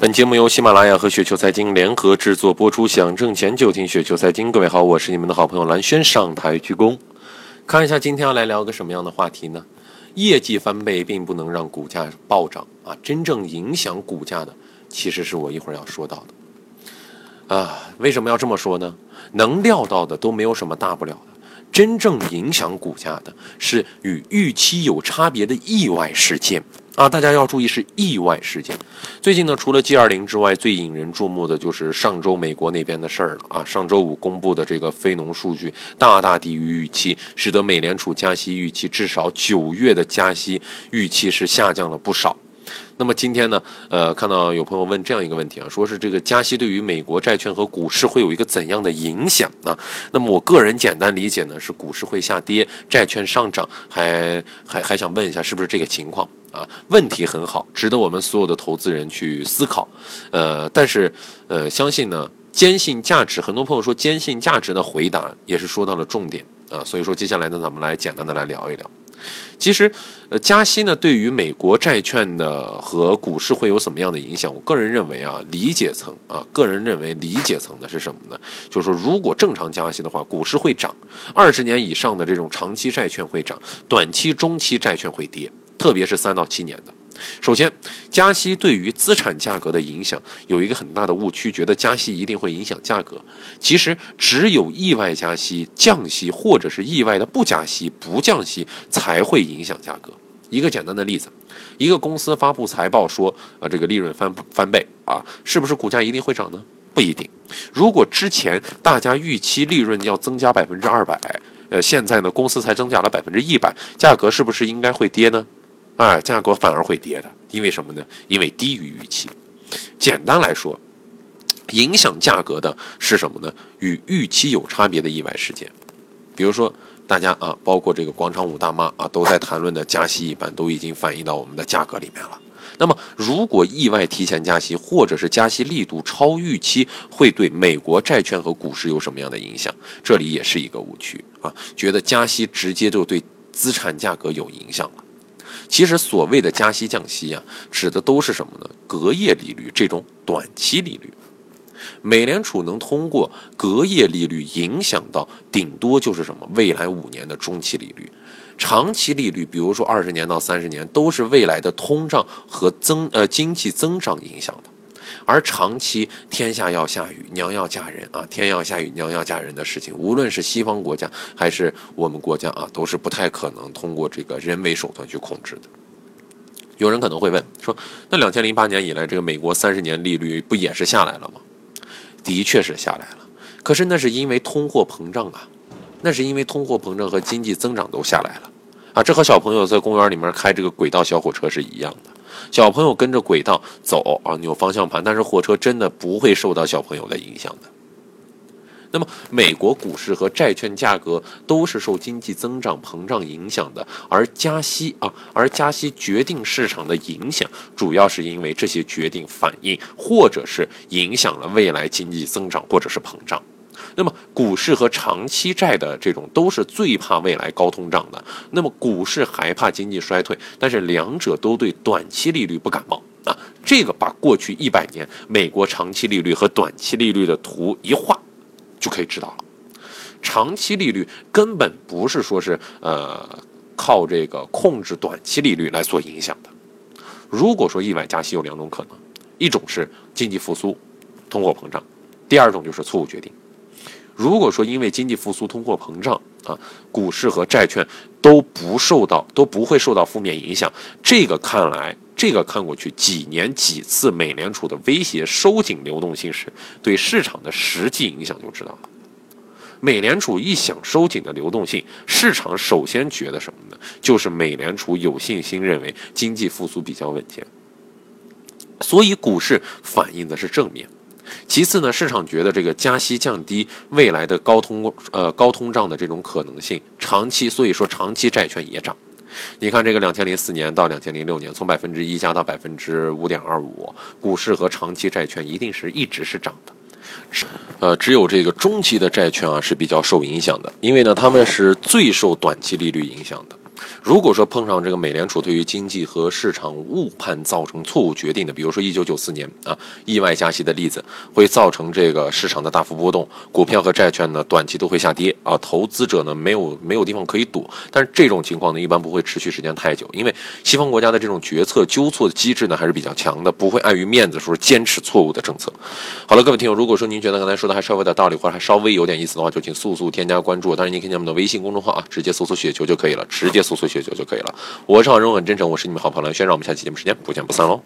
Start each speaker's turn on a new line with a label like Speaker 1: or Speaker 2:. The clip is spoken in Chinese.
Speaker 1: 本节目由喜马拉雅和雪球财经联合制作播出，想挣钱就听雪球财经。各位好，我是你们的好朋友蓝轩，上台鞠躬。看一下今天要来聊个什么样的话题呢？业绩翻倍并不能让股价暴涨啊，真正影响股价的，其实是我一会儿要说到的。啊，为什么要这么说呢？能料到的都没有什么大不了的，真正影响股价的是与预期有差别的意外事件。啊，大家要注意是意外事件。最近呢，除了 G 二零之外，最引人注目的就是上周美国那边的事儿了啊。上周五公布的这个非农数据大大低于预期，使得美联储加息预期至少九月的加息预期是下降了不少。那么今天呢，呃，看到有朋友问这样一个问题啊，说是这个加息对于美国债券和股市会有一个怎样的影响呢？那么我个人简单理解呢，是股市会下跌，债券上涨，还还还想问一下，是不是这个情况？啊，问题很好，值得我们所有的投资人去思考。呃，但是，呃，相信呢，坚信价值，很多朋友说坚信价值的回答也是说到了重点啊。所以说，接下来呢，咱们来简单的来聊一聊。其实，呃，加息呢，对于美国债券的和股市会有什么样的影响？我个人认为啊，理解层啊，个人认为理解层的是什么呢？就是说，如果正常加息的话，股市会涨，二十年以上的这种长期债券会涨，短期、中期债券会跌。特别是三到七年的，首先，加息对于资产价格的影响有一个很大的误区，觉得加息一定会影响价格。其实，只有意外加息、降息，或者是意外的不加息、不降息，才会影响价格。一个简单的例子，一个公司发布财报说，啊，这个利润翻翻倍啊，是不是股价一定会涨呢？不一定。如果之前大家预期利润要增加百分之二百，呃，现在呢，公司才增加了百分之一百，价格是不是应该会跌呢？哎，价格反而会跌的，因为什么呢？因为低于预期。简单来说，影响价格的是什么呢？与预期有差别的意外事件。比如说，大家啊，包括这个广场舞大妈啊，都在谈论的加息一般，都已经反映到我们的价格里面了。那么，如果意外提前加息，或者是加息力度超预期，会对美国债券和股市有什么样的影响？这里也是一个误区啊，觉得加息直接就对资产价格有影响了。其实所谓的加息降息啊，指的都是什么呢？隔夜利率这种短期利率，美联储能通过隔夜利率影响到，顶多就是什么？未来五年的中期利率，长期利率，比如说二十年到三十年，都是未来的通胀和增呃经济增长影响的。而长期天下要下雨，娘要嫁人啊！天要下雨，娘要嫁人的事情，无论是西方国家还是我们国家啊，都是不太可能通过这个人为手段去控制的。有人可能会问说，那两千零八年以来，这个美国三十年利率不也是下来了吗？的确是下来了，可是那是因为通货膨胀啊，那是因为通货膨胀和经济增长都下来了啊！这和小朋友在公园里面开这个轨道小火车是一样的。小朋友跟着轨道走啊，扭方向盘，但是火车真的不会受到小朋友的影响的。那么，美国股市和债券价格都是受经济增长膨胀影响的，而加息啊，而加息决定市场的影响，主要是因为这些决定反映或者是影响了未来经济增长或者是膨胀。那么，股市和长期债的这种都是最怕未来高通胀的。那么，股市还怕经济衰退，但是两者都对短期利率不感冒啊。这个把过去一百年美国长期利率和短期利率的图一画，就可以知道了。长期利率根本不是说是呃靠这个控制短期利率来做影响的。如果说意外加息有两种可能，一种是经济复苏、通货膨胀，第二种就是错误决定。如果说因为经济复苏、通货膨胀啊，股市和债券都不受到都不会受到负面影响，这个看来，这个看过去几年几次美联储的威胁收紧流动性时，对市场的实际影响就知道了。美联储一想收紧的流动性，市场首先觉得什么呢？就是美联储有信心认为经济复苏比较稳健，所以股市反映的是正面。其次呢，市场觉得这个加息降低未来的高通呃高通胀的这种可能性，长期所以说长期债券也涨。你看这个两千零四年到两千零六年，从百分之一加到百分之五点二五，股市和长期债券一定是一直是涨的。呃，只有这个中期的债券啊是比较受影响的，因为呢他们是最受短期利率影响的。如果说碰上这个美联储对于经济和市场误判造成错误决定的，比如说一九九四年啊意外加息的例子，会造成这个市场的大幅波动，股票和债券呢短期都会下跌啊，投资者呢没有没有地方可以躲。但是这种情况呢一般不会持续时间太久，因为西方国家的这种决策纠错的机制呢还是比较强的，不会碍于面子说坚持错误的政策。好了，各位听友，如果说您觉得刚才说的还稍微有点道理，或者还稍微有点意思的话，就请速速添加关注。当然，您可以加我们的微信公众号啊，直接搜索“雪球”就可以了，直接。搜索学酒就可以了。我是好人，很真诚，我是你们好朋友轩，让我们下期节目时间不见不散喽。